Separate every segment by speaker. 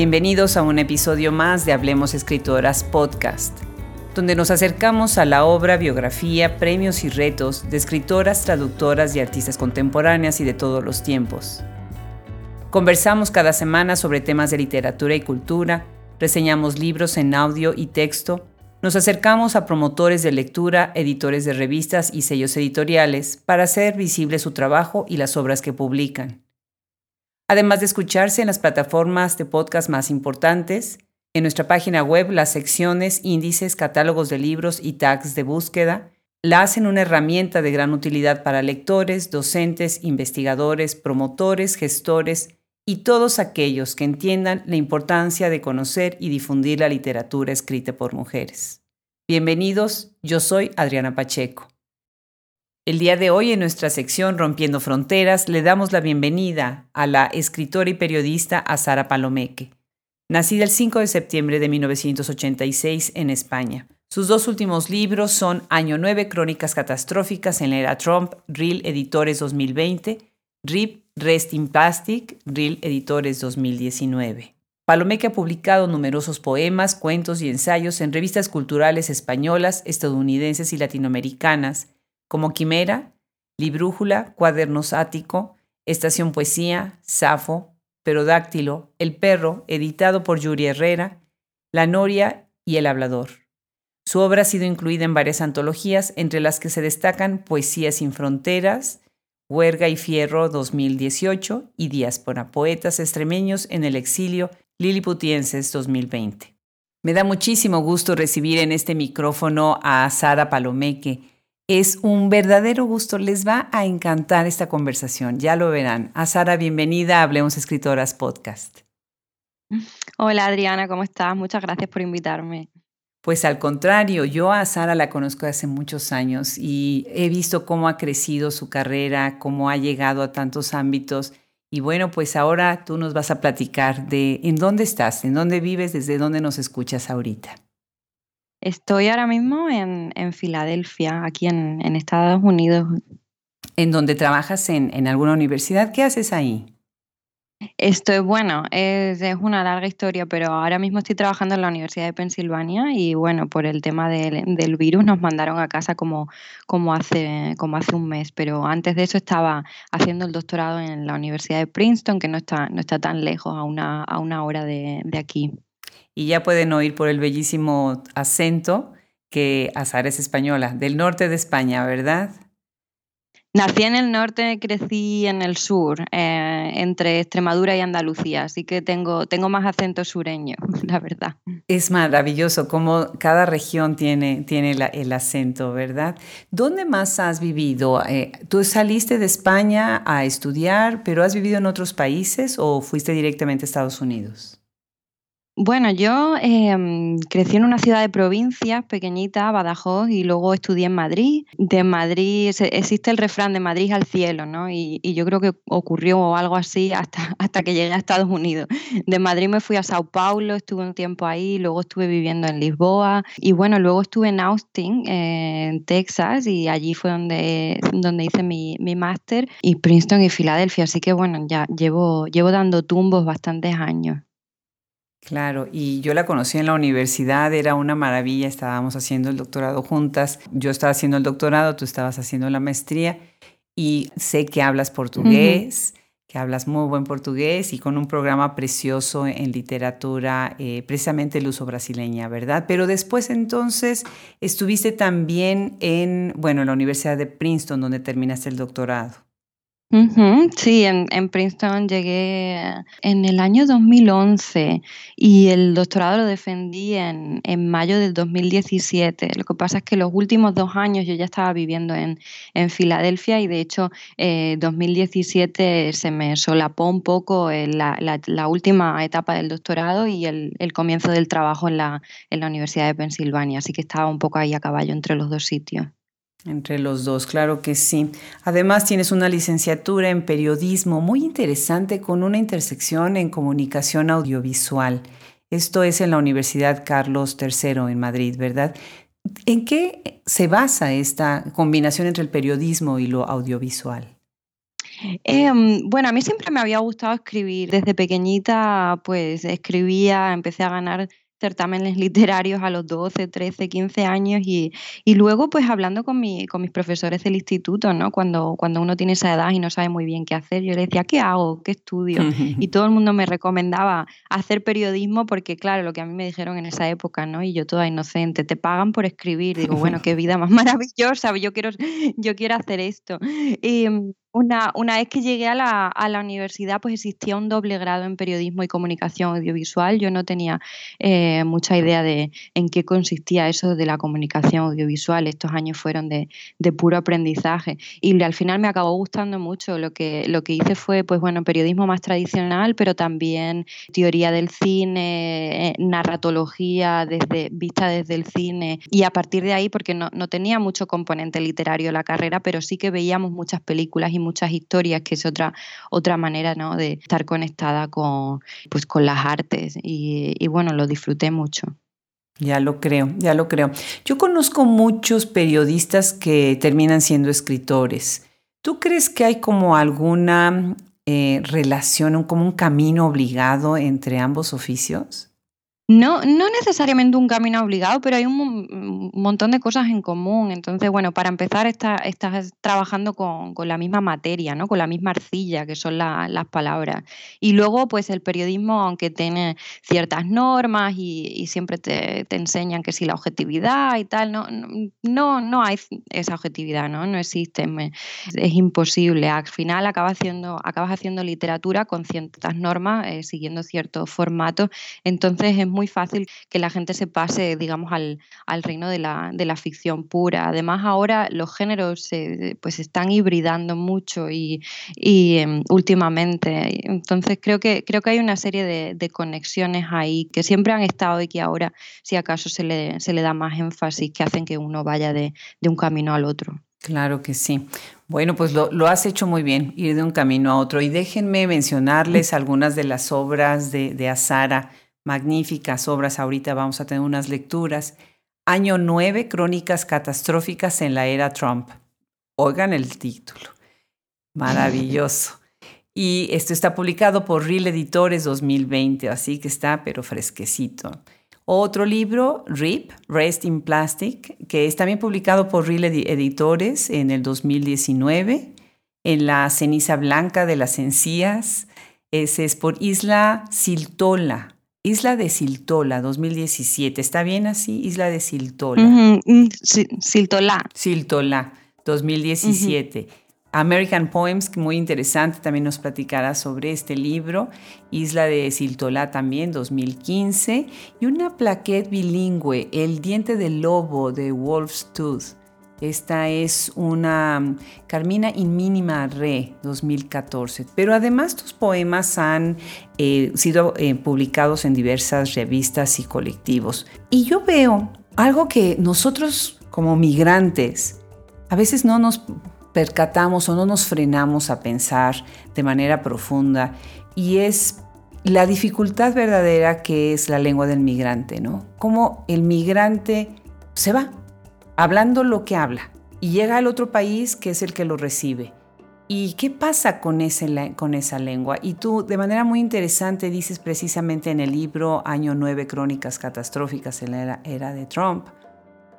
Speaker 1: Bienvenidos a un episodio más de Hablemos Escritoras Podcast, donde nos acercamos a la obra, biografía, premios y retos de escritoras, traductoras y artistas contemporáneas y de todos los tiempos. Conversamos cada semana sobre temas de literatura y cultura, reseñamos libros en audio y texto, nos acercamos a promotores de lectura, editores de revistas y sellos editoriales para hacer visible su trabajo y las obras que publican. Además de escucharse en las plataformas de podcast más importantes, en nuestra página web las secciones, índices, catálogos de libros y tags de búsqueda la hacen una herramienta de gran utilidad para lectores, docentes, investigadores, promotores, gestores y todos aquellos que entiendan la importancia de conocer y difundir la literatura escrita por mujeres. Bienvenidos, yo soy Adriana Pacheco. El día de hoy en nuestra sección Rompiendo Fronteras le damos la bienvenida a la escritora y periodista Azara Palomeque, nacida el 5 de septiembre de 1986 en España. Sus dos últimos libros son Año 9, Crónicas Catastróficas en la era Trump, Real Editores 2020, RIP Rest in Plastic, Real Editores 2019. Palomeque ha publicado numerosos poemas, cuentos y ensayos en revistas culturales españolas, estadounidenses y latinoamericanas, como Quimera, Librújula, Cuadernos Ático, Estación Poesía, Safo, Perodáctilo, El Perro, editado por Yuri Herrera, La Noria y El Hablador. Su obra ha sido incluida en varias antologías, entre las que se destacan Poesía sin Fronteras, Huerga y Fierro 2018 y Diáspora, Poetas Extremeños en el Exilio, Liliputienses 2020. Me da muchísimo gusto recibir en este micrófono a Sara Palomeque. Es un verdadero gusto, les va a encantar esta conversación, ya lo verán. A Sara, bienvenida a Hablemos Escritoras Podcast.
Speaker 2: Hola Adriana, ¿cómo estás? Muchas gracias por invitarme.
Speaker 1: Pues al contrario, yo a Sara la conozco hace muchos años y he visto cómo ha crecido su carrera, cómo ha llegado a tantos ámbitos. Y bueno, pues ahora tú nos vas a platicar de en dónde estás, en dónde vives, desde dónde nos escuchas ahorita.
Speaker 2: Estoy ahora mismo en, Filadelfia, aquí en, Estados Unidos.
Speaker 1: ¿En dónde trabajas en, en alguna universidad? ¿Qué haces ahí?
Speaker 2: Esto es bueno, es, una larga historia, pero ahora mismo estoy trabajando en la Universidad de Pensilvania y bueno, por el tema del, virus nos mandaron a casa como, como, hace, como hace un mes, pero antes de eso estaba haciendo el doctorado en la Universidad de Princeton, que no está, no está tan lejos, a una, a una hora de, de aquí.
Speaker 1: Y ya pueden oír por el bellísimo acento que Azar es española, del norte de España, ¿verdad?
Speaker 2: Nací en el norte, crecí en el sur, eh, entre Extremadura y Andalucía, así que tengo, tengo más acento sureño, la verdad.
Speaker 1: Es maravilloso cómo cada región tiene, tiene el acento, ¿verdad? ¿Dónde más has vivido? Eh, ¿Tú saliste de España a estudiar, pero has vivido en otros países o fuiste directamente a Estados Unidos?
Speaker 2: Bueno, yo em, crecí en una ciudad de provincia pequeñita, Badajoz, y luego estudié en Madrid. De Madrid existe el refrán de Madrid al cielo, ¿no? Y, yo creo que ocurrió algo así hasta, hasta que llegué a Estados Unidos. De Madrid me fui a Sao Paulo, estuve un tiempo ahí, luego estuve viviendo en Lisboa y bueno, luego estuve en Austin, en Texas, y allí fue donde, donde hice mi, mi máster, y Princeton y Filadelfia. Así que bueno, ya llevo, llevo dando tumbos bastantes años.
Speaker 1: Claro, y yo la conocí en la universidad, era una maravilla, estábamos haciendo el doctorado juntas, yo estaba haciendo el doctorado, tú estabas haciendo la maestría y sé que hablas portugués, que hablas muy buen portugués y con un programa precioso en literatura, eh, precisamente el uso brasileña, ¿verdad? Pero después entonces estuviste también en, bueno, en la Universidad de Princeton, donde terminaste el doctorado.
Speaker 2: Sí, en, Princeton llegué en el año 2011 y el doctorado lo defendí en, mayo del 2017. Lo que pasa es que los últimos dos años yo ya estaba viviendo en, Filadelfia y de hecho eh, 2017 se me solapó un poco eh, la, última etapa del doctorado y el, comienzo del trabajo en la, en la Universidad de Pensilvania, así que estaba un poco ahí a caballo entre los dos sitios.
Speaker 1: Entre los dos, claro que sí. Además tienes una licenciatura en periodismo muy interesante con una intersección en comunicación audiovisual. Esto es en la Universidad Carlos III en Madrid, ¿verdad? ¿En qué se basa esta combinación entre el periodismo y lo audiovisual?
Speaker 2: Em, bueno, a mí siempre me había gustado escribir. Desde pequeñita, pues escribía, empecé a ganar certámenes literarios a los 12, 13, 15 años y, y luego pues hablando con, mi, con mis profesores del instituto, ¿no? Cuando, cuando uno tiene esa edad y no sabe muy bien qué hacer, yo le decía, ¿qué hago? ¿Qué estudio? Y todo el mundo me recomendaba hacer periodismo porque claro, lo que a mí me dijeron en esa época, ¿no? Y yo toda inocente, te pagan por escribir. Digo, bueno, qué vida más maravillosa, yo quiero, yo quiero hacer esto. Y, una, una, vez que llegué a la, a la, universidad, pues existía un doble grado en periodismo y comunicación audiovisual. Yo no tenía eh, mucha idea de en qué consistía eso de la comunicación audiovisual. Estos años fueron de, de, puro aprendizaje. Y al final me acabó gustando mucho. Lo que, lo que hice fue, pues bueno, periodismo más tradicional, pero también teoría del cine, eh, narratología desde, vista desde el cine. Y a partir de ahí, porque no, no tenía mucho componente literario la carrera, pero sí que veíamos muchas películas y muchas historias, que es otra, otra manera ¿no? de estar conectada con, pues, con las artes. Y, bueno, lo disfruté mucho.
Speaker 1: Ya lo creo, ya lo creo. Yo conozco muchos periodistas que terminan siendo escritores. ¿Tú crees que hay como alguna eh, relación, como un camino obligado entre ambos oficios?
Speaker 2: No, no necesariamente un camino obligado, pero hay un, montón de cosas en común. Entonces, bueno, para empezar, estás, estás trabajando con, la misma materia, ¿no? Con la misma arcilla, que son las palabras. Y luego, pues el periodismo, aunque tiene ciertas normas y, siempre te, enseñan que si la objetividad y tal, no, no, no hay esa objetividad, ¿no? No existe, es imposible. Al final acabas haciendo, acabas haciendo literatura con ciertas normas, eh, siguiendo ciertos formatos. Entonces es muy muy fácil que la gente se pase, digamos, al, al reino de la, de la, ficción pura. Además, ahora los géneros se pues están hibridando mucho y, y em, últimamente. Entonces, creo que, creo que hay una serie de, de, conexiones ahí que siempre han estado y que ahora, si acaso, se le, se le da más énfasis que hacen que uno vaya de, de un camino al otro.
Speaker 1: Claro que sí. Bueno, pues lo, lo, has hecho muy bien, ir de un camino a otro. Y déjenme mencionarles algunas de las obras de, de Azara magníficas obras. Ahorita vamos a tener unas lecturas. Año 9, Crónicas Catastróficas en la Era Trump. Oigan el título. Maravilloso. Y esto está publicado por Real Editores 2020, así que está pero fresquecito. Otro libro, RIP, Rest in Plastic, que es también publicado por Real Editores en el 2019, en la ceniza blanca de las encías. Ese es por Isla Siltola, Isla de Siltola, 2017. ¿Está bien así? Isla de Siltola.
Speaker 2: Mm, Siltola.
Speaker 1: Siltola, 2017. American Poems, muy interesante, también nos platicará sobre este libro. Isla de Siltola también, 2015. Y una plaquette bilingüe, El diente del lobo de Wolf's Tooth. Esta es una mm, Carmina in Mínima Re 2014. Pero además tus poemas han eh, sido eh, publicados en diversas revistas y colectivos. Y yo veo algo que nosotros como migrantes a veces no nos percatamos o no nos frenamos a pensar de manera profunda y es la dificultad verdadera que es la lengua del migrante, ¿no? Cómo el migrante se va, hablando lo que habla y llega al otro país que es el que lo recibe. ¿Y qué pasa con, ese, con esa lengua? Y tú, de manera muy interesante, dices precisamente en el libro Año 9, Crónicas Catastróficas en la era, de Trump,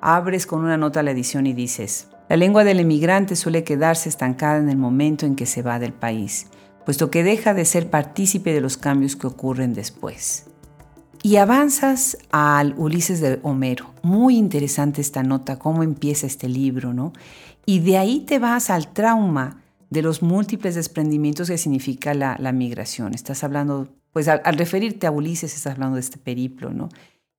Speaker 1: abres con una nota la edición y dices, la lengua del emigrante suele quedarse estancada en el momento en que se va del país, puesto que deja de ser partícipe de los cambios que ocurren después. Y avanzas al Ulises de Homero. Muy interesante esta nota, cómo empieza este libro, ¿no? Y de ahí te vas al trauma de los múltiples desprendimientos que significa la, migración. Estás hablando, pues al, referirte a Ulises, estás hablando de este periplo, ¿no?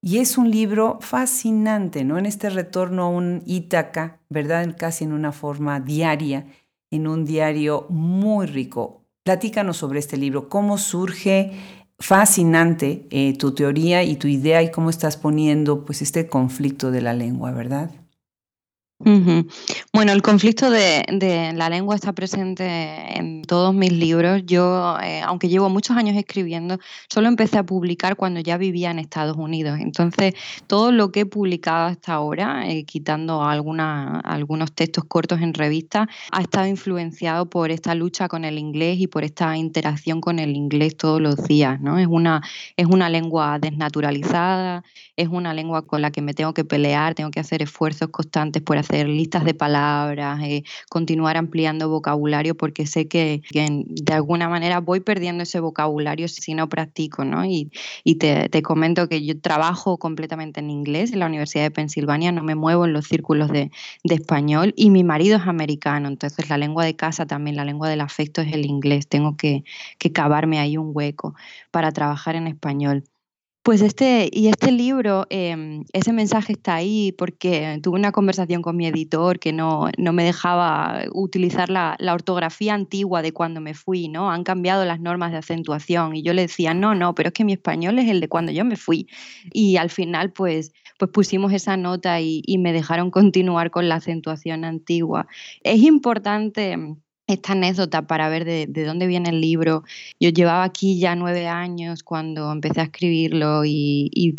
Speaker 1: Y es un libro fascinante, ¿no? En este retorno a un Ítaca, ¿verdad? Casi en una forma diaria, en un diario muy rico. Platícanos sobre este libro, cómo surge, fascinante eh, tu teoría y tu idea y cómo estás poniendo pues este conflicto de la lengua, ¿verdad?
Speaker 2: Bueno, el conflicto de, la lengua está presente en todos mis libros. Yo, eh, aunque llevo muchos años escribiendo, solo empecé a publicar cuando ya vivía en Estados Unidos. Entonces, todo lo que he publicado hasta ahora, eh, quitando algunos textos cortos en revistas, ha estado influenciado por esta lucha con el inglés y por esta interacción con el inglés todos los días. ¿no? Es, una, es una lengua desnaturalizada, es una lengua con la que me tengo que pelear, tengo que hacer esfuerzos constantes por hacer listas de palabras, eh, continuar ampliando vocabulario, porque sé que, de alguna manera voy perdiendo ese vocabulario si no practico, ¿no? Y, te, comento que yo trabajo completamente en inglés en la Universidad de Pensilvania, no me muevo en los círculos de, español y mi marido es americano, entonces la lengua de casa también, la lengua del afecto es el inglés, tengo que, que cavarme ahí un hueco para trabajar en español. Pues este, y este libro, em, ese mensaje está ahí porque tuve una conversación con mi editor que no, me dejaba utilizar la, ortografía antigua de cuando me fui, ¿no? Han cambiado las normas de acentuación y yo le decía, no, no, pero es que mi español es el de cuando yo me fui. Y al final, pues, pues pusimos esa nota y, y me dejaron continuar con la acentuación antigua. Es importante esta anécdota para ver de, dónde viene el libro. Yo llevaba aquí ya nueve años cuando empecé a escribirlo y,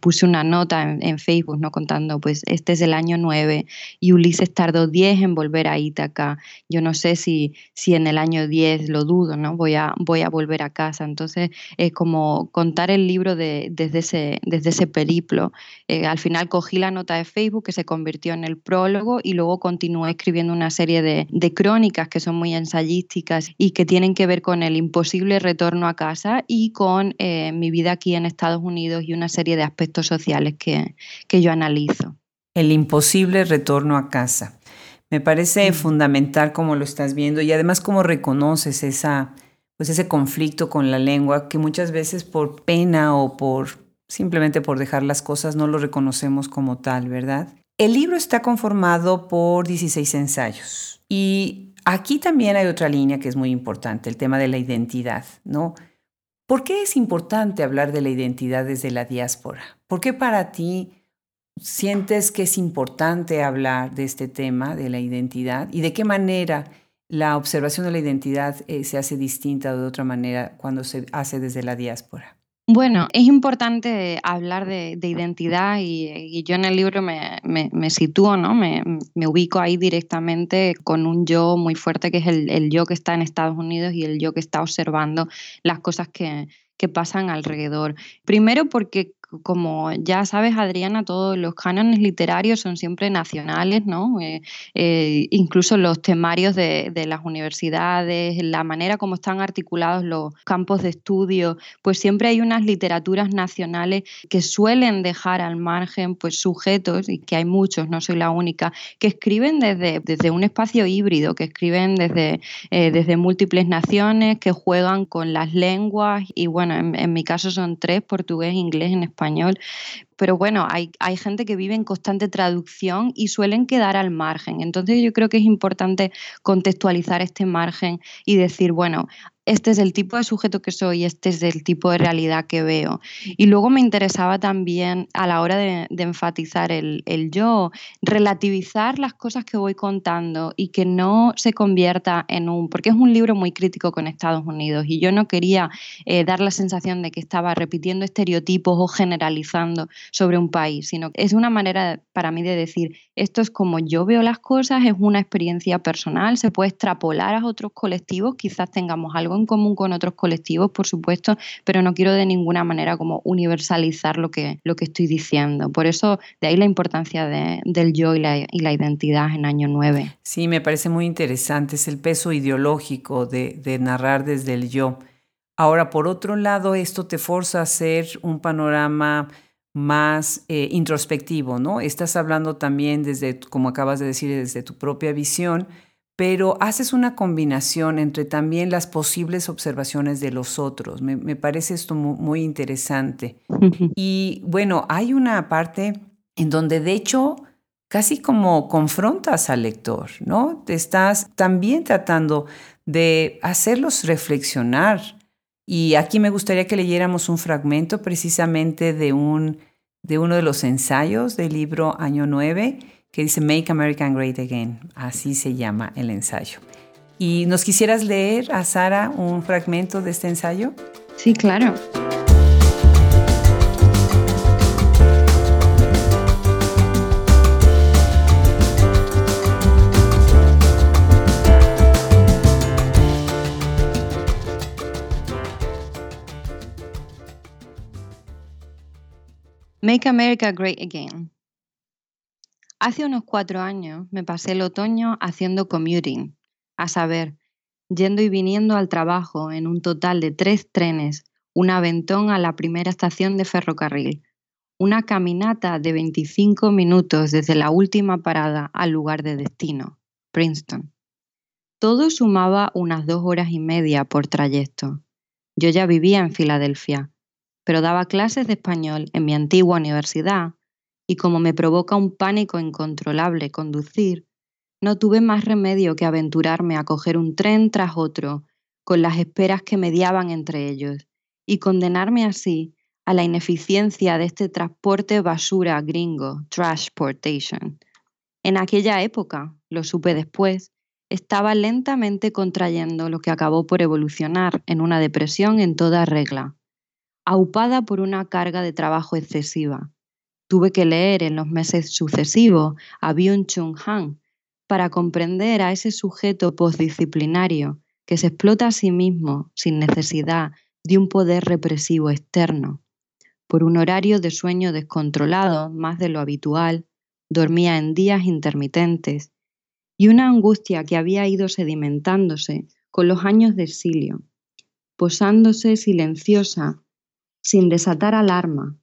Speaker 2: puse una nota en, Facebook, ¿no? Contando, pues este es el año nueve y Ulises tardó diez en volver a Ítaca. Yo no sé si, si en el año diez, lo dudo, ¿no? Voy a, voy a volver a casa. Entonces es como contar el libro desde, ese, desde ese periplo. Eh, al final cogí la nota de Facebook que se convirtió en el prólogo y luego continué escribiendo una serie de, de crónicas que son muy ensayísticas y que tienen que ver con el imposible retorno a casa y con eh, mi vida aquí en Estados Unidos y una serie de aspectos sociales que, que yo analizo.
Speaker 1: El imposible retorno a casa. Me parece fundamental como lo estás viendo y además cómo reconoces esa, pues ese conflicto con la lengua que muchas veces por pena o por simplemente por dejar las cosas no lo reconocemos como tal, ¿verdad? El libro está conformado por 16 ensayos y Aquí también hay otra línea que es muy importante, el tema de la identidad, ¿no? ¿Por qué es importante hablar de la identidad desde la diáspora? ¿Por qué para ti sientes que es importante hablar de este tema, de la identidad? ¿Y de qué manera la observación de la identidad eh, se hace distinta de otra manera cuando se hace desde la diáspora?
Speaker 2: Bueno, es importante hablar de, identidad y, yo en el libro me, sitúo, ¿no? Me, ubico ahí directamente con un yo muy fuerte que es el, yo que está en Estados Unidos y el yo que está observando las cosas que, que pasan alrededor. Primero porque como ya sabes, Adriana, todos los cánones literarios son siempre nacionales, ¿no? Eh, eh, incluso los temarios de, las universidades, la manera como están articulados los campos de estudio, pues siempre hay unas literaturas nacionales que suelen dejar al margen pues sujetos, y que hay muchos, no soy la única, que escriben desde, desde un espacio híbrido, que escriben desde, eh, desde múltiples naciones, que juegan con las lenguas, y bueno, en, en mi caso son tres, portugués, inglés, en español español, pero bueno, hay, gente que vive en constante traducción y suelen quedar al margen. Entonces yo creo que es importante contextualizar este margen y decir, bueno, este es el tipo de sujeto que soy, este es el tipo de realidad que veo. Y luego me interesaba también a la hora de, enfatizar el, yo, relativizar las cosas que voy contando y que no se convierta en un, porque es un libro muy crítico con Estados Unidos y yo no quería eh, dar la sensación de que estaba repitiendo estereotipos o generalizando sobre un país, sino que es una manera para mí de decir, esto es como yo veo las cosas, es una experiencia personal, se puede extrapolar a otros colectivos, quizás tengamos algo en común con otros colectivos, por supuesto, pero no quiero de ninguna manera como universalizar lo que, lo que estoy diciendo. Por eso, de ahí la importancia del yo y la, y la, identidad en Año 9.
Speaker 1: Sí, me parece muy interesante, es el peso ideológico de, de narrar desde el yo. Ahora, por otro lado, esto te forza a hacer un panorama más eh, introspectivo, ¿no? Estás hablando también desde, como acabas de decir, desde tu propia visión, pero haces una combinación entre también las posibles observaciones de los otros. Me, parece esto muy, interesante. Y bueno, hay una parte en donde de hecho casi como confrontas al lector, ¿no? Te estás también tratando de hacerlos reflexionar. Y aquí me gustaría que leyéramos un fragmento precisamente de, un, de uno de los ensayos del libro Año 9 que dice Make America Great Again. Así se llama el ensayo. ¿Y nos quisieras leer a Sara un fragmento de este ensayo?
Speaker 2: Sí, claro. Make America Great Again. Hace unos cuatro años me pasé el otoño haciendo commuting, a saber, yendo y viniendo al trabajo en un total de tres trenes, un aventón a la primera estación de ferrocarril, una caminata de 25 minutos desde la última parada al lugar de destino, Princeton. Todo sumaba unas dos horas y media por trayecto. Yo ya vivía en Filadelfia pero daba clases de español en mi antigua universidad y como me provoca un pánico incontrolable conducir, no tuve más remedio que aventurarme a coger un tren tras otro, con las esperas que mediaban entre ellos, y condenarme así a la ineficiencia de este transporte basura gringo, trashportation. En aquella época, lo supe después, estaba lentamente contrayendo lo que acabó por evolucionar en una depresión en toda regla aupada por una carga de trabajo excesiva. Tuve que leer en los meses sucesivos a Byung-Chun Han para comprender a ese sujeto postdisciplinario que se explota a sí mismo sin necesidad de un poder represivo externo. Por un horario de sueño descontrolado, más de lo habitual, dormía en días intermitentes y una angustia que había ido sedimentándose con los años de exilio, posándose silenciosa sin desatar alarma,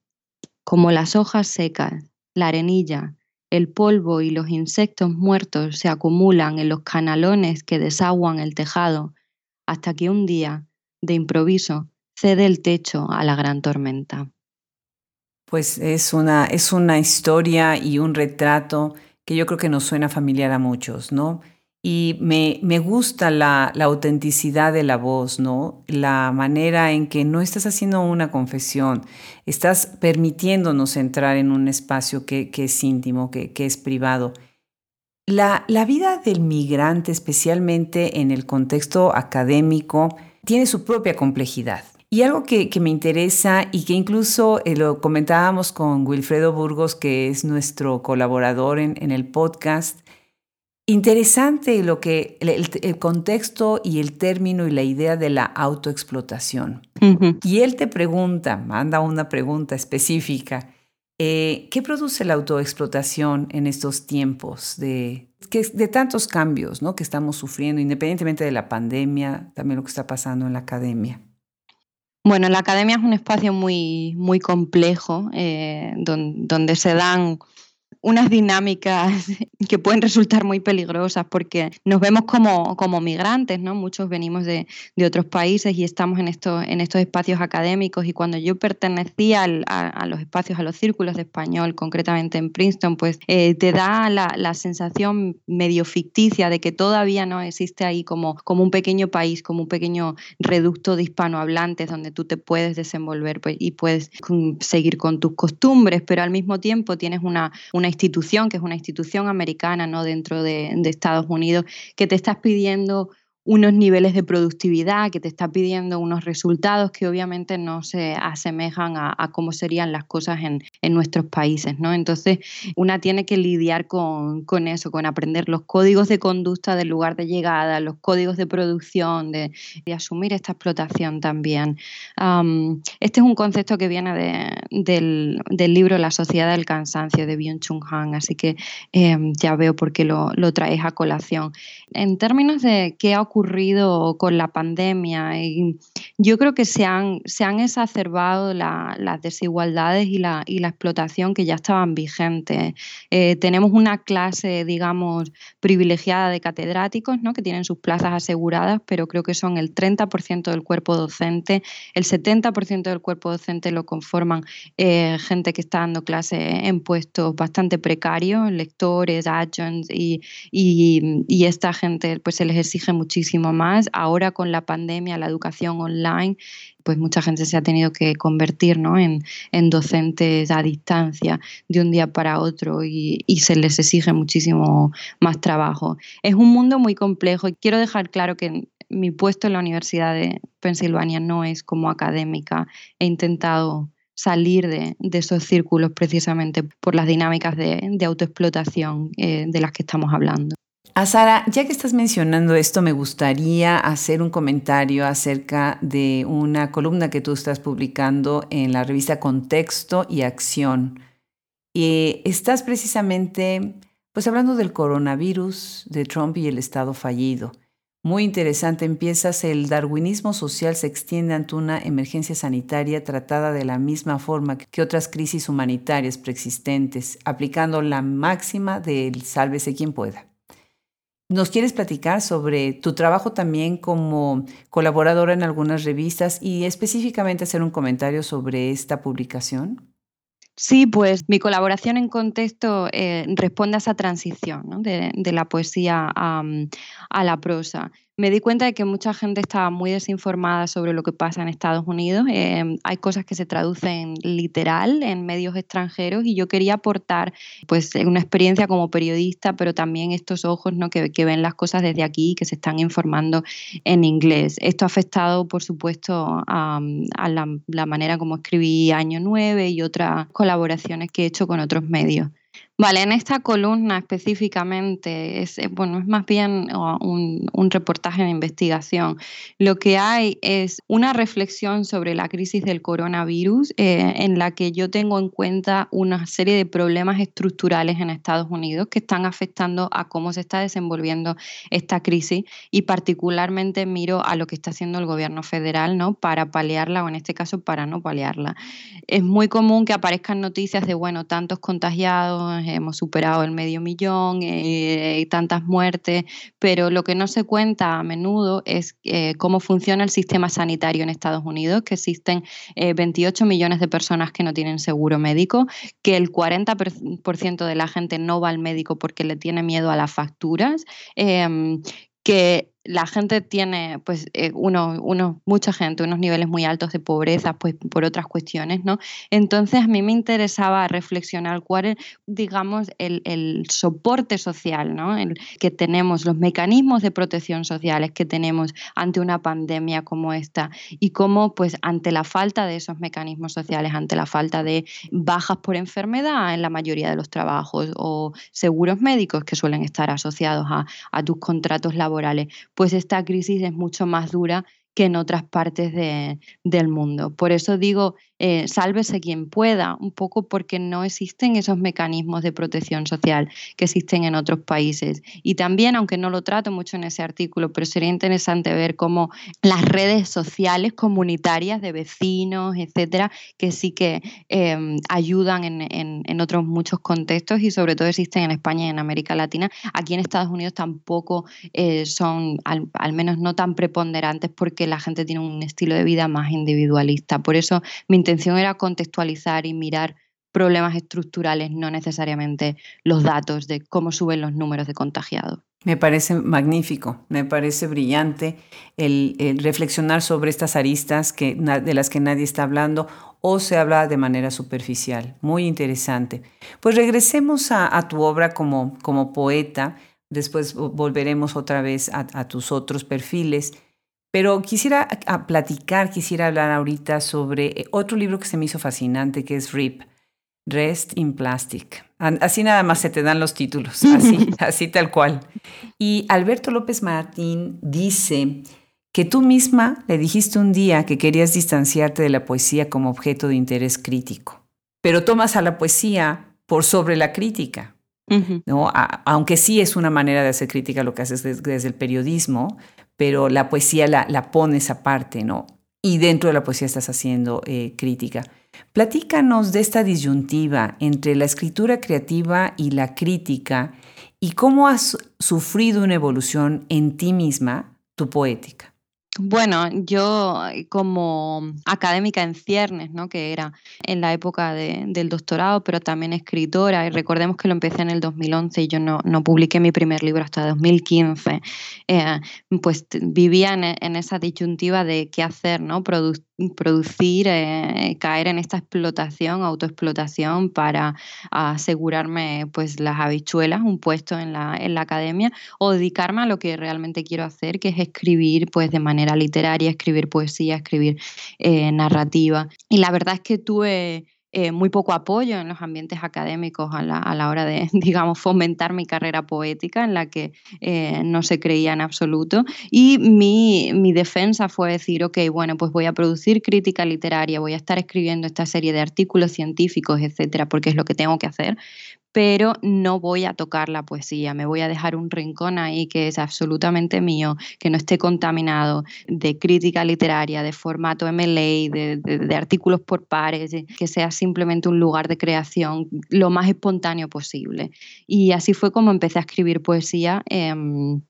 Speaker 2: como las hojas secas, la arenilla, el polvo y los insectos muertos se acumulan en los canalones que desaguan el tejado, hasta que un día, de improviso, cede el techo a la gran tormenta.
Speaker 1: Pues es una, es una historia y un retrato que yo creo que nos suena familiar a muchos, ¿no? Y me, gusta la, autenticidad de la voz, ¿no? La manera en que no estás haciendo una confesión, estás permitiéndonos entrar en un espacio que, es íntimo, que, es privado. La, vida del migrante, especialmente en el contexto académico, tiene su propia complejidad. Y algo que, me interesa y que incluso eh, lo comentábamos con Wilfredo Burgos, que es nuestro colaborador en el podcast, Interesante lo que el, contexto y el término y la idea de la autoexplotación. Y él te pregunta, manda una pregunta específica, eh, ¿qué produce la autoexplotación en estos tiempos de, de tantos cambios ¿no? que estamos sufriendo, independientemente de la pandemia, también lo que está pasando en la academia?
Speaker 2: Bueno, la academia es un espacio muy, muy complejo, eh, donde se dan unas dinámicas que pueden resultar muy peligrosas porque nos vemos como, como migrantes, ¿no? Muchos venimos de, de otros países y estamos en estos, en estos espacios académicos y cuando yo pertenecía a, los espacios, a los círculos de español, concretamente en Princeton, pues eh, te da la, la, sensación medio ficticia de que todavía no existe ahí como, como un pequeño país, como un pequeño reducto de hispanohablantes donde tú te puedes desenvolver pues, y puedes seguir con tus costumbres, pero al mismo tiempo tienes una, una institución, que es una institución americana, ¿no? Dentro de, de Estados Unidos, que te estás pidiendo unos niveles de productividad, que te está pidiendo unos resultados que obviamente no se asemejan a, cómo serían las cosas en, nuestros países, ¿no? Entonces, una tiene que lidiar con, eso, con aprender los códigos de conducta del lugar de llegada, los códigos de producción, de, asumir esta explotación también. este es un concepto que viene del, libro La sociedad del cansancio de Byung-Chun Han, así que em, ya veo por qué lo, lo traes a colación. En términos de qué ha ocurrido con la pandemia y yo creo que se han, se han exacerbado las desigualdades y la, y la, explotación que ya estaban vigentes. Eh, tenemos una clase, digamos, privilegiada de catedráticos, ¿no? que tienen sus plazas aseguradas, pero creo que son el 30% del cuerpo docente, el 70% del cuerpo docente lo conforman eh, gente que está dando clases en puestos bastante precarios, lectores, adjuncts, y, y, y esta gente pues se les exige muchísimo más. Ahora con la pandemia, la educación online, pues mucha gente se ha tenido que convertir ¿no? en, docentes a distancia de un día para otro y, se les exige muchísimo más trabajo. Es un mundo muy complejo y quiero dejar claro que mi puesto en la Universidad de Pensilvania no es como académica. He intentado salir de, esos círculos precisamente por las dinámicas de, autoexplotación eh, de las que estamos hablando.
Speaker 1: A Sara, ya que estás mencionando esto, me gustaría hacer un comentario acerca de una columna que tú estás publicando en la revista Contexto y Acción. Y estás precisamente pues hablando del coronavirus, de Trump y el Estado fallido. Muy interesante, empiezas el darwinismo social se extiende ante una emergencia sanitaria tratada de la misma forma que otras crisis humanitarias preexistentes, aplicando la máxima del sálvese quien pueda. ¿Nos quieres platicar sobre tu trabajo también como colaboradora en algunas revistas y específicamente hacer un comentario sobre esta publicación?
Speaker 2: Sí, pues mi colaboración en contexto eh, responde a esa transición de, la poesía a, la prosa me di cuenta de que mucha gente estaba muy desinformada sobre lo que pasa en Estados Unidos. Em, hay cosas que se traducen literal en medios extranjeros y yo quería aportar pues una experiencia como periodista, pero también estos ojos ¿no? que, ven las cosas desde aquí y que se están informando en inglés. Esto ha afectado, por supuesto, a, la, la manera como escribí Año 9 y otras colaboraciones que he hecho con otros medios. Vale, en esta columna específicamente es, eh, bueno, es más bien un, reportaje de investigación. Lo que hay es una reflexión sobre la crisis del coronavirus eh, en la que yo tengo en cuenta una serie de problemas estructurales en Estados Unidos que están afectando a cómo se está desenvolviendo esta crisis y particularmente miro a lo que está haciendo el gobierno federal ¿no? para paliarla o en este caso para no paliarla. Es muy común que aparezcan noticias de, bueno, tantos contagiados hemos superado el medio millón, eh, tantas muertes, pero lo que no se cuenta a menudo es eh, cómo funciona el sistema sanitario en Estados Unidos, que existen 28 eh, millones de personas que no tienen seguro médico, que el 40% de la gente no va al médico porque le tiene miedo a las facturas, em, que la gente tiene, pues, eh, uno, uno, mucha gente, unos niveles muy altos de pobreza, pues, por otras cuestiones, ¿no? Entonces, a mí me interesaba reflexionar cuál es, digamos, el, el soporte social, ¿no? El que tenemos, los mecanismos de protección sociales que tenemos ante una pandemia como esta y cómo, pues, ante la falta de esos mecanismos sociales, ante la falta de bajas por enfermedad en la mayoría de los trabajos o seguros médicos que suelen estar asociados a, a tus contratos laborales, pues esta crisis es mucho más dura que en otras partes del mundo. Por eso digo, eh, sálvese quien pueda, un poco porque no existen esos mecanismos de protección social que existen en otros países. Y también, aunque no lo trato mucho en ese artículo, pero sería interesante ver cómo las redes sociales comunitarias de vecinos, etcétera, que sí que em, ayudan en, otros muchos contextos y sobre todo existen en España y en América Latina. Aquí en Estados Unidos tampoco eh, son, al menos no tan preponderantes porque la gente tiene un estilo de vida más individualista. Por eso mi intención era contextualizar y mirar problemas estructurales, no necesariamente los datos de cómo suben los números de contagiados.
Speaker 1: Me parece magnífico, me parece brillante el, reflexionar sobre estas aristas que, de las que nadie está hablando o se habla de manera superficial. Muy interesante. Pues regresemos a, tu obra como, como poeta, después volveremos otra vez a tus otros perfiles. Pero quisiera platicar, quisiera hablar ahorita sobre eh, otro libro que se me hizo fascinante, que es RIP, Rest in Plastic. Así nada más se te dan los títulos, así, así tal cual. Y Alberto López Martín dice que tú misma le dijiste un día que querías distanciarte de la poesía como objeto de interés crítico, pero tomas a la poesía por sobre la crítica. ¿no? aunque sí es una manera de hacer crítica lo que haces desde el periodismo, pero la poesía la, pones aparte, ¿no? Y dentro de la poesía estás haciendo eh, crítica. Platícanos de esta disyuntiva entre la escritura creativa y la crítica y cómo has sufrido una evolución en ti misma, tu poética.
Speaker 2: Bueno, yo eh, como académica en ciernes, ¿no? que era en la época del doctorado, pero también escritora, y recordemos que lo empecé en el 2011 y yo no, publiqué mi primer libro hasta 2015, eh, pues vivía en, esa disyuntiva de qué hacer, ¿no? Producir, eh, caer en esta explotación, autoexplotación para asegurarme pues las habichuelas, un puesto en la, en la academia, o dedicarme a lo que realmente quiero hacer, que es escribir pues de manera literaria, escribir poesía, escribir eh, narrativa. Y la verdad es que tuve eh, muy poco apoyo en los ambientes académicos a la, hora de, digamos, fomentar mi carrera poética, en la que eh, no se creía en absoluto. Y mi, mi, defensa fue decir, ok, bueno, pues voy a producir crítica literaria, voy a estar escribiendo esta serie de artículos científicos, etcétera, porque es lo que tengo que hacer, pero no voy a tocar la poesía, me voy a dejar un rincón ahí que es absolutamente mío, que no esté contaminado de crítica literaria, de formato MLA, de, artículos por pares, que sea simplemente un lugar de creación lo más espontáneo posible. Y así fue como empecé a escribir poesía. Em,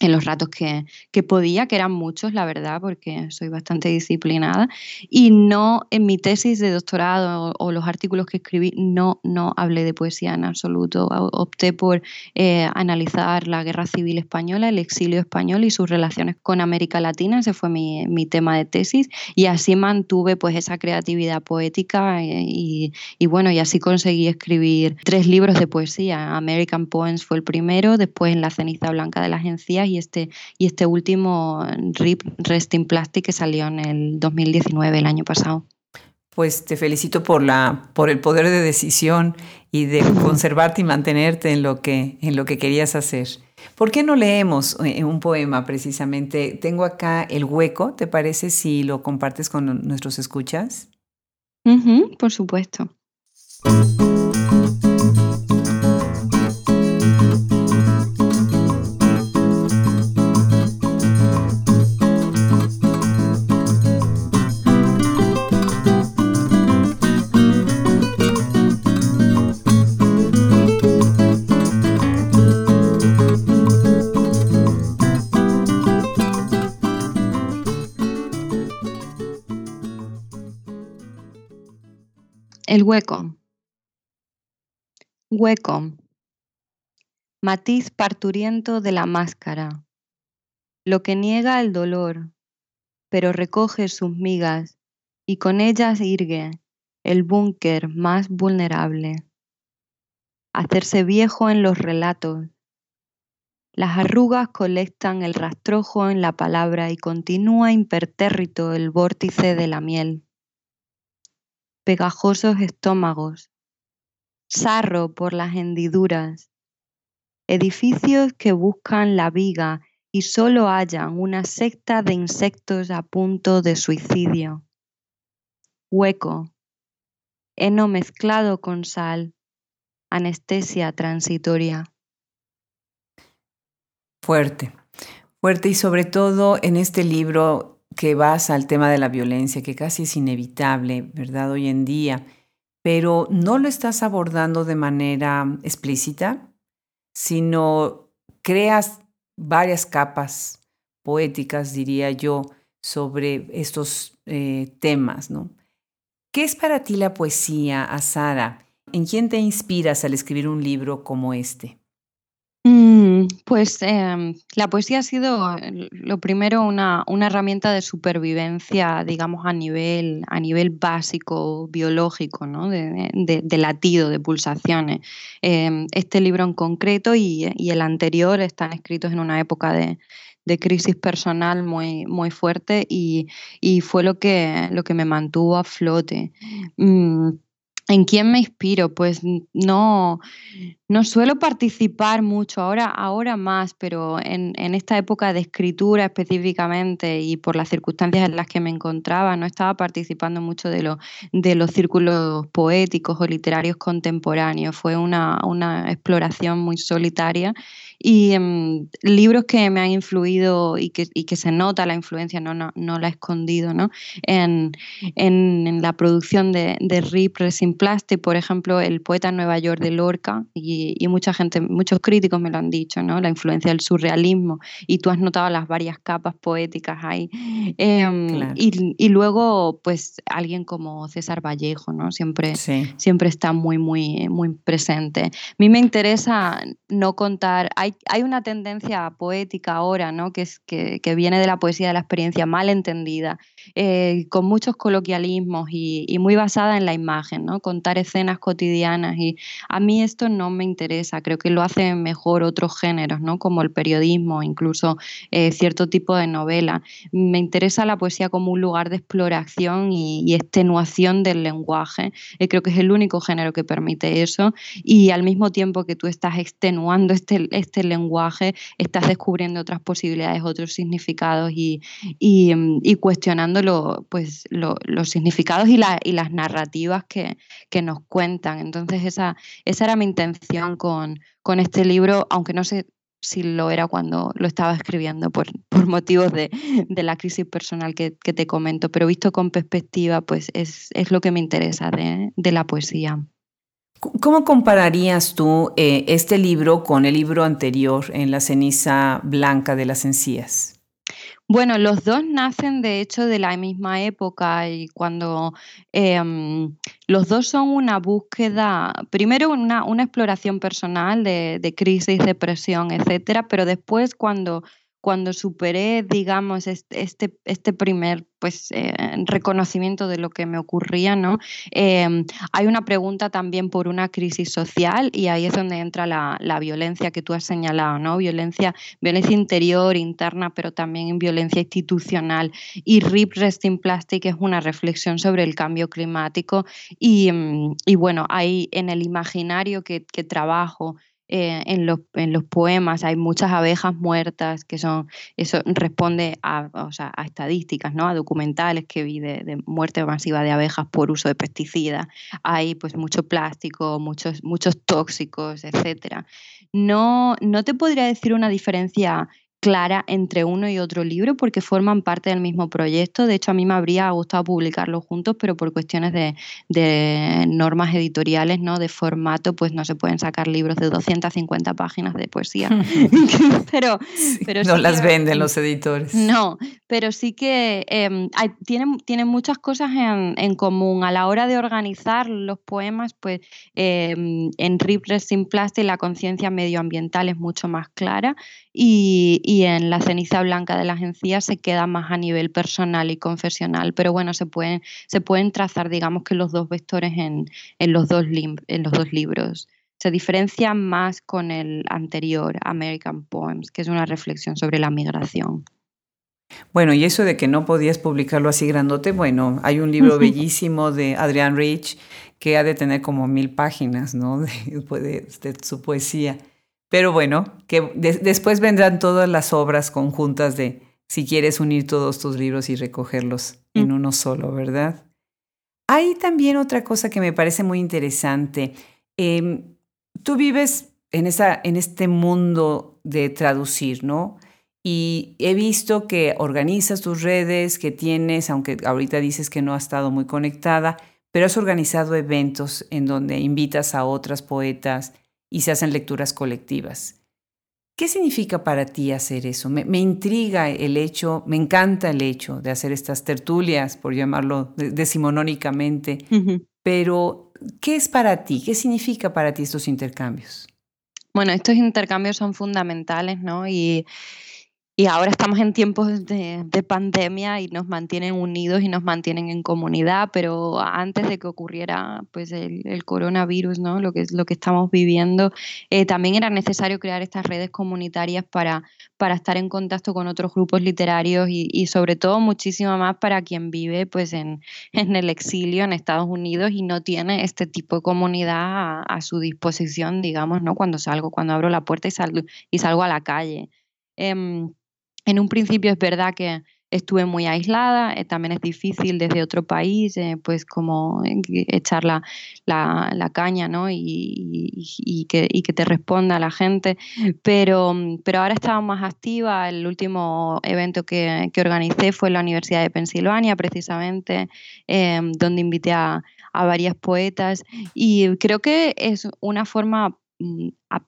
Speaker 2: en los ratos que, que, podía, que eran muchos, la verdad, porque soy bastante disciplinada, y no en mi tesis de doctorado o, los artículos que escribí, no, no hablé de poesía en absoluto. Opté por eh, analizar la guerra civil española, el exilio español y sus relaciones con América Latina, ese fue mi, mi tema de tesis, y así mantuve pues esa creatividad poética eh, y, y bueno, y así conseguí escribir tres libros de poesía. American Poems fue el primero, después en La ceniza blanca de las encías y este, y este último RIP Resting Plastic que salió en el 2019, el año pasado.
Speaker 1: Pues te felicito por, la, por el poder de decisión y de conservarte y mantenerte en lo, que, en lo que querías hacer. ¿Por qué no leemos eh, un poema precisamente? Tengo acá El Hueco, ¿te parece si lo compartes con nuestros escuchas?
Speaker 2: por supuesto. El hueco. Hueco. Matiz parturiento de la máscara. Lo que niega el dolor, pero recoge sus migas y con ellas irgue el búnker más vulnerable. Hacerse viejo en los relatos. Las arrugas colectan el rastrojo en la palabra y continúa impertérrito el vórtice de la miel pegajosos estómagos, sarro por las hendiduras, edificios que buscan la viga y solo hallan una secta de insectos a punto de suicidio. Hueco, heno mezclado con sal, anestesia transitoria.
Speaker 1: Fuerte, fuerte y sobre todo en este libro que vas al tema de la violencia, que casi es inevitable, ¿verdad? Hoy en día, pero no lo estás abordando de manera explícita, sino creas varias capas poéticas, diría yo, sobre estos eh, temas, ¿no? ¿Qué es para ti la poesía, Azara? ¿En quién te inspiras al escribir un libro como este?
Speaker 2: Mm, pues em, la poesía ha sido lo primero una, herramienta de supervivencia, digamos, a nivel, a nivel básico, biológico, ¿no? de, latido, de pulsaciones. Em, este libro en concreto y, el anterior están escritos en una época de, crisis personal muy, muy fuerte y, fue lo que, lo que me mantuvo a flote. Mm, ¿En quién me inspiro? Pues no, no suelo participar mucho, ahora, ahora más, pero en, esta época de escritura específicamente y por las circunstancias en las que me encontraba, no estaba participando mucho de, de los círculos poéticos o literarios contemporáneos. Fue una, una exploración muy solitaria y em, libros que me han influido y que, y que se nota la influencia, no, no, no la he escondido, ¿no? En, en, la producción de, de Rip Resin Plastic, por ejemplo, El poeta en Nueva York de Lorca y y, mucha gente, muchos críticos me lo han dicho, ¿no? La influencia del surrealismo y tú has notado las varias capas poéticas ahí. Em, y, luego, pues alguien como César Vallejo, ¿no? Siempre, siempre está muy, muy, muy presente. A mí me interesa no contar, hay, hay una tendencia poética ahora, ¿no? Que, es, que, que viene de la poesía de la experiencia mal entendida eh, con muchos coloquialismos y, muy basada en la imagen, ¿no? contar escenas cotidianas. Y a mí esto no me interesa, creo que lo hacen mejor otros géneros, ¿no? como el periodismo, incluso eh, cierto tipo de novela. Me interesa la poesía como un lugar de exploración y, extenuación del lenguaje. Eh, creo que es el único género que permite eso. Y al mismo tiempo que tú estás extenuando este, este lenguaje, estás descubriendo otras posibilidades, otros significados y, y cuestionando pues, los significados y, las narrativas que, nos cuentan. Entonces esa, esa era mi intención con, este libro, aunque no sé si lo era cuando lo estaba escribiendo por, motivos de, la crisis personal que, te comento, pero visto con perspectiva, pues es, lo que me interesa de, la poesía.
Speaker 1: ¿Cómo compararías tú eh, este libro con el libro anterior, En la ceniza blanca de las encías?
Speaker 2: Bueno, los dos nacen de hecho de la misma época y cuando em, los dos son una búsqueda, primero una, una exploración personal de, de, crisis, depresión, etcétera, pero después cuando cuando superé, digamos, este, este primer pues, eh, reconocimiento de lo que me ocurría, ¿no? Em, hay una pregunta también por una crisis social y ahí es donde entra la, violencia que tú has señalado, ¿no? Violencia, violencia interior, interna, pero también violencia institucional. Y RIP Resting Plastic es una reflexión sobre el cambio climático y, mm, y bueno, ahí en el imaginario que, que trabajo eh, en, los, en, los, poemas hay muchas abejas muertas, que son, eso responde a, a estadísticas, ¿no? a documentales que vi de, muerte masiva de abejas por uso de pesticidas. Hay pues mucho plástico, muchos, muchos tóxicos, etc. No, no te podría decir una diferencia clara entre uno y otro libro porque forman parte del mismo proyecto. De hecho, a mí me habría gustado publicarlos juntos, pero por cuestiones de, normas editoriales, ¿no? de formato, pues no se pueden sacar libros de 250 páginas de poesía. pero, pero
Speaker 1: no las venden los editores.
Speaker 2: No, pero sí que em, tienen, tienen, muchas cosas en, común. A la hora de organizar los poemas, pues em, en Rip Sin Plastic la conciencia medioambiental es mucho más clara y, y en la ceniza blanca de las encías se queda más a nivel personal y confesional, pero bueno, se pueden, se pueden trazar, digamos que los dos vectores en, los, dos en los dos libros. Se diferencia más con el anterior, American Poems, que es una reflexión sobre la migración.
Speaker 1: Bueno, y eso de que no podías publicarlo así grandote, bueno, hay un libro bellísimo de Adrian Rich que ha de tener como mil páginas, ¿no? de su poesía. Pero bueno, que después vendrán todas las obras conjuntas de si quieres unir todos tus libros y recogerlos en mm. uno solo, ¿verdad? Hay también otra cosa que me parece muy interesante. Em, tú vives en, esa, en este mundo de traducir, ¿no? Y he visto que organizas tus redes, que tienes, aunque ahorita dices que no has estado muy conectada, pero has organizado eventos en donde invitas a otras poetas y se hacen lecturas colectivas. ¿Qué significa para ti hacer eso? Me, intriga el hecho, me encanta el hecho de hacer estas tertulias, por llamarlo decimonónicamente, pero ¿qué es para ti? ¿Qué significa para ti estos intercambios?
Speaker 2: Bueno, estos intercambios son fundamentales, ¿no? Y, y ahora estamos en tiempos de, pandemia y nos mantienen unidos y nos mantienen en comunidad, pero antes de que ocurriera pues el, coronavirus, ¿no? lo, que, lo que estamos viviendo, eh, también era necesario crear estas redes comunitarias para, para estar en contacto con otros grupos literarios y, sobre todo muchísimo más para quien vive pues en, el exilio en Estados Unidos y no tiene este tipo de comunidad a, su disposición, digamos, ¿no? cuando salgo, cuando abro la puerta y salgo, y salgo a la calle. Em, en un principio es verdad que estuve muy aislada, eh, también es difícil desde otro país, eh, pues como eh, echar la, caña, ¿no? Y, que, te responda la gente, pero, ahora estaba más activa, el último evento que, que organicé fue en la Universidad de Pensilvania, precisamente, donde invité a, a varias poetas. Y creo que es una forma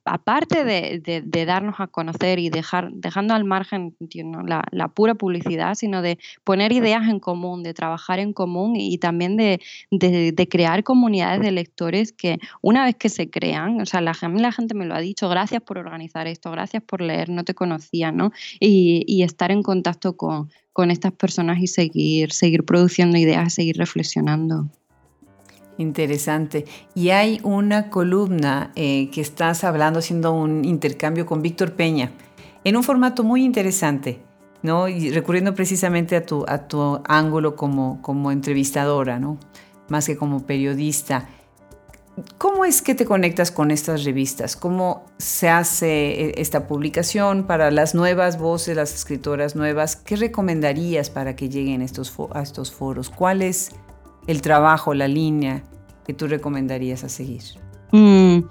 Speaker 2: aparte de, darnos a conocer y dejar, dejando al margen la, pura publicidad, sino de poner ideas en común, de trabajar en común y, también de, crear comunidades de lectores que una vez que se crean, o sea, la, la gente me lo ha dicho, gracias por organizar esto, gracias por leer, no te conocía, ¿no? Y, estar en contacto con, con estas personas y seguir, seguir produciendo ideas, seguir reflexionando.
Speaker 1: Interesante. Y hay una columna eh, que estás hablando, haciendo un intercambio con Víctor Peña, en un formato muy interesante, ¿no? Y recurriendo precisamente a tu, a tu ángulo como, como entrevistadora, ¿no? Más que como periodista. ¿Cómo es que te conectas con estas revistas? ¿Cómo se hace eh, esta publicación para las nuevas voces, las escritoras nuevas? ¿Qué recomendarías para que lleguen estos, a estos foros? ¿Cuál es el trabajo, la línea que tú recomendarías a seguir?
Speaker 2: Mm,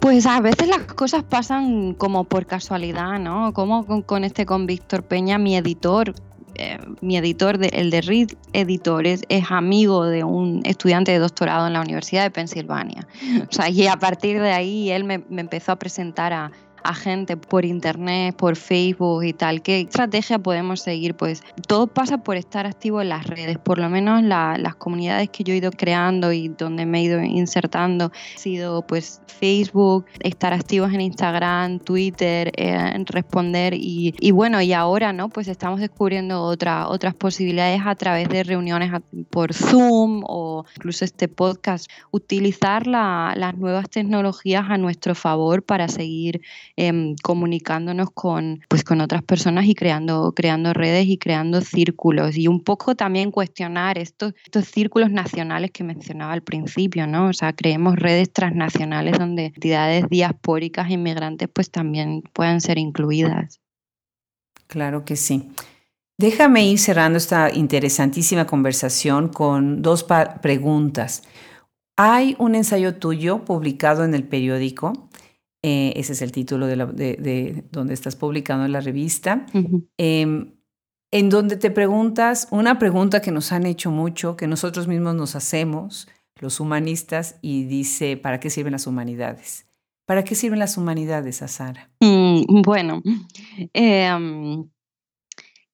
Speaker 2: pues a veces las cosas pasan como por casualidad, ¿no? Como con, este, con Víctor Peña, mi editor, eh, mi editor, el de Reed Editores, es amigo de un estudiante de doctorado en la Universidad de Pensilvania. O sea, y a partir de ahí él me empezó a presentar a, a gente por internet, por Facebook y tal. ¿Qué estrategia podemos seguir? Pues todo pasa por estar activo en las redes, por lo menos las comunidades que yo he ido creando y donde me he ido insertando, ha sido pues Facebook, estar activos en Instagram, Twitter, eh, responder y, y, bueno, y ahora no, pues estamos descubriendo otra, otras posibilidades a través de reuniones por Zoom o incluso este podcast, utilizar las nuevas tecnologías a nuestro favor para seguir Em, comunicándonos con, pues, con otras personas y creando, creando redes y creando círculos. Y un poco también cuestionar estos, estos círculos nacionales que mencionaba al principio, ¿no? O sea, creemos redes transnacionales donde entidades diaspóricas e inmigrantes pues también puedan ser incluidas.
Speaker 1: Claro que sí. Déjame ir cerrando esta interesantísima conversación con dos preguntas. Hay un ensayo tuyo publicado en el periódico eh, ese es el título de, donde estás publicando en la revista. Em, en donde te preguntas una pregunta que nos han hecho mucho, que nosotros mismos nos hacemos, los humanistas, y dice, ¿para qué sirven las humanidades? ¿Para qué sirven las humanidades, Azara?
Speaker 2: Mm, bueno, em,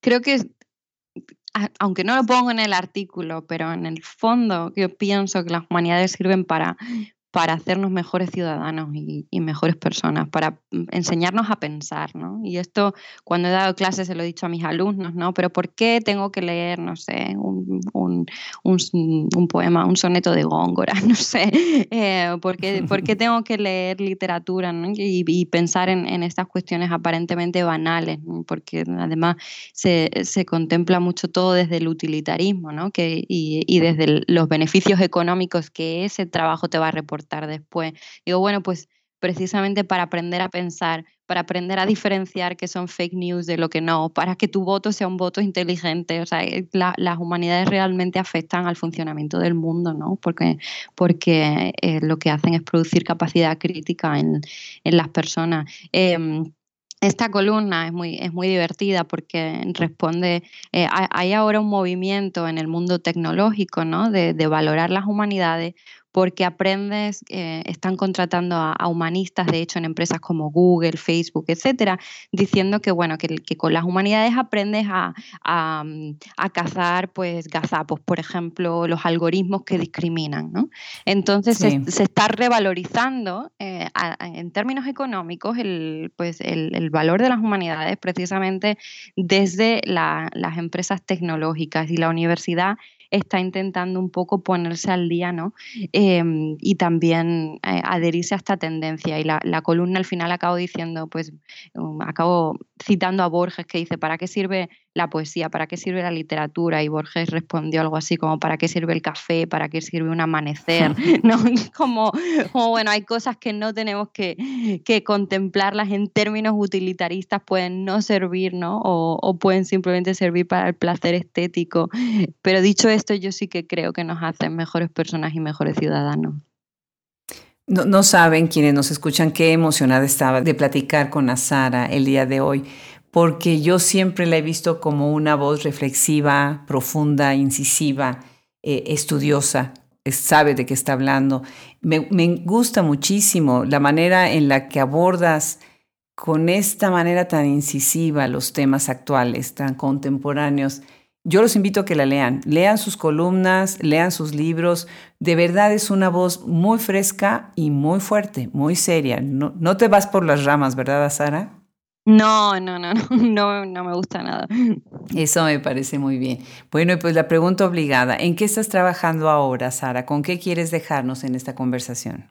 Speaker 2: creo que, aunque no lo pongo en el artículo, pero en el fondo yo pienso que las humanidades sirven para para hacernos mejores ciudadanos y, mejores personas, para mm, enseñarnos a pensar, ¿no? Y esto, cuando he dado clases, se lo he dicho a mis alumnos, ¿no? Pero ¿por qué tengo que leer, no sé, un, poema, un soneto de Góngora, no sé? Eh, ¿por, qué, tengo que leer literatura y, pensar en, estas cuestiones aparentemente banales? Porque además se, contempla mucho todo desde el utilitarismo, ¿no? Que, y, y desde los beneficios económicos que ese trabajo te va a reportar después. Digo, bueno, pues precisamente para aprender a pensar, para aprender a diferenciar qué son fake news de lo que no, para que tu voto sea un voto inteligente. O sea, eh, las humanidades realmente afectan al funcionamiento del mundo, ¿no? Porque, porque eh, lo que hacen es producir capacidad crítica en, las personas. Em, esta columna es muy, es muy divertida porque responde, eh, hay ahora un movimiento en el mundo tecnológico, ¿no? De, de, valorar las humanidades porque aprendes, eh, están contratando a, humanistas, de hecho, en empresas como Google, Facebook, etcétera, diciendo que, bueno, que, que con las humanidades aprendes a, a, a, cazar, pues, gazapos, por ejemplo, los algoritmos que discriminan, ¿no? Entonces, se, está revalorizando eh, en términos económicos el, pues, el, el, valor de las humanidades precisamente desde las empresas tecnológicas y la universidad está intentando un poco ponerse al día, ¿no? Em, y también eh, adherirse a esta tendencia. Y la, columna al final acabo diciendo, pues, um, acabo citando a Borges que dice, ¿para qué sirve la poesía? ¿Para qué sirve la literatura? Y Borges respondió algo así como, ¿para qué sirve el café? ¿Para qué sirve un amanecer? ¿No? Como, como, bueno, hay cosas que no tenemos que, que, contemplarlas en términos utilitaristas, pueden no servir, ¿no? O, o pueden simplemente servir para el placer estético. Pero dicho esto, yo sí que creo que nos hacen mejores personas y mejores ciudadanos.
Speaker 1: No, saben quienes nos escuchan qué emocionada estaba de platicar con Azara el día de hoy, porque yo siempre la he visto como una voz reflexiva, profunda, incisiva, eh, estudiosa, sabe de qué está hablando. Me, me gusta muchísimo la manera en la que abordas con esta manera tan incisiva los temas actuales, tan contemporáneos. Yo los invito a que la lean, lean sus columnas, lean sus libros. De verdad es una voz muy fresca y muy fuerte, muy seria. No, no te vas por las ramas, ¿verdad, Sara?
Speaker 2: No, no, no, no, no, me gusta nada.
Speaker 1: Eso me parece muy bien. Bueno, pues la pregunta obligada, ¿en qué estás trabajando ahora, Sara? ¿Con qué quieres dejarnos en esta conversación?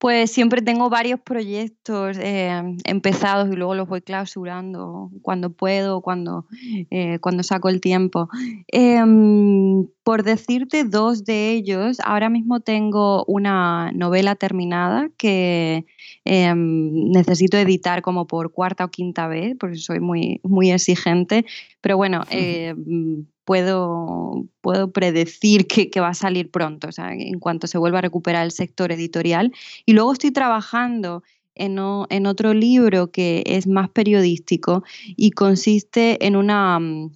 Speaker 2: Pues siempre tengo varios proyectos eh, empezados y luego los voy clausurando cuando puedo, cuando, eh, cuando saco el tiempo. Em, por decirte dos de ellos, ahora mismo tengo una novela terminada que em, necesito editar como por cuarta o quinta vez, porque soy muy, muy exigente, pero bueno, puedo, puedo predecir que, va a salir pronto, o sea, en cuanto se vuelva a recuperar el sector editorial. Y luego estoy trabajando en, en otro libro que es más periodístico y consiste en una mm,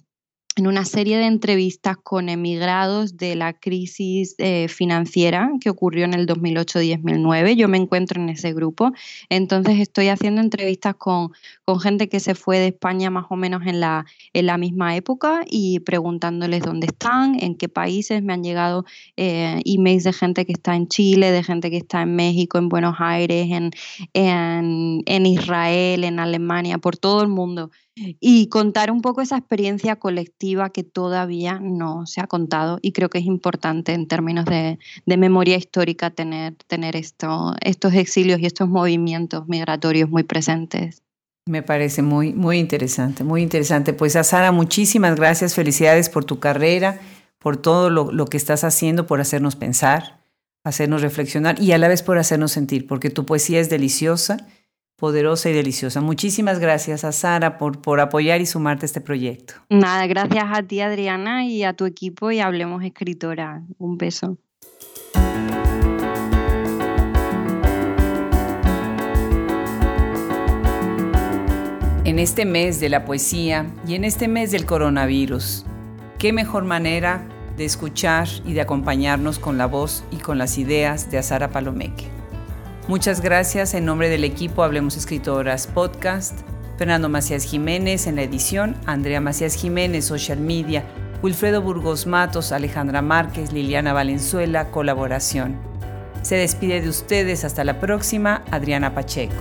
Speaker 2: en una serie de entrevistas con emigrados de la crisis eh, financiera que ocurrió en el 2008-2009. Yo me encuentro en ese grupo, entonces estoy haciendo entrevistas con, con, gente que se fue de España más o menos en la, en la misma época y preguntándoles dónde están, en qué países. Me han llegado eh, emails de gente que está en Chile, de gente que está en México, en Buenos Aires, en, en, en Israel, en Alemania, por todo el mundo y contar un poco esa experiencia colectiva que todavía no se ha contado y creo que es importante en términos de, memoria histórica tener, tener esto, estos exilios y estos movimientos migratorios muy presentes.
Speaker 1: Me parece muy, muy interesante, muy interesante. Pues a Sara, muchísimas gracias, felicidades por tu carrera, por todo lo, lo que estás haciendo, por hacernos pensar, hacernos reflexionar y a la vez por hacernos sentir, porque tu poesía es deliciosa poderosa y deliciosa. Muchísimas gracias a Sara por, por apoyar y sumarte a este proyecto.
Speaker 2: Nada, gracias a ti Adriana y a tu equipo y Hablemos Escritora. Un beso.
Speaker 1: En este mes de la poesía y en este mes del coronavirus, qué mejor manera de escuchar y de acompañarnos con la voz y con las ideas de Sara Palomeque. Muchas gracias en nombre del equipo Hablemos Escritoras Podcast, Fernando Macías Jiménez en la edición, Andrea Macías Jiménez, Social Media, Wilfredo Burgos Matos, Alejandra Márquez, Liliana Valenzuela, colaboración. Se despide de ustedes hasta la próxima, Adriana Pacheco.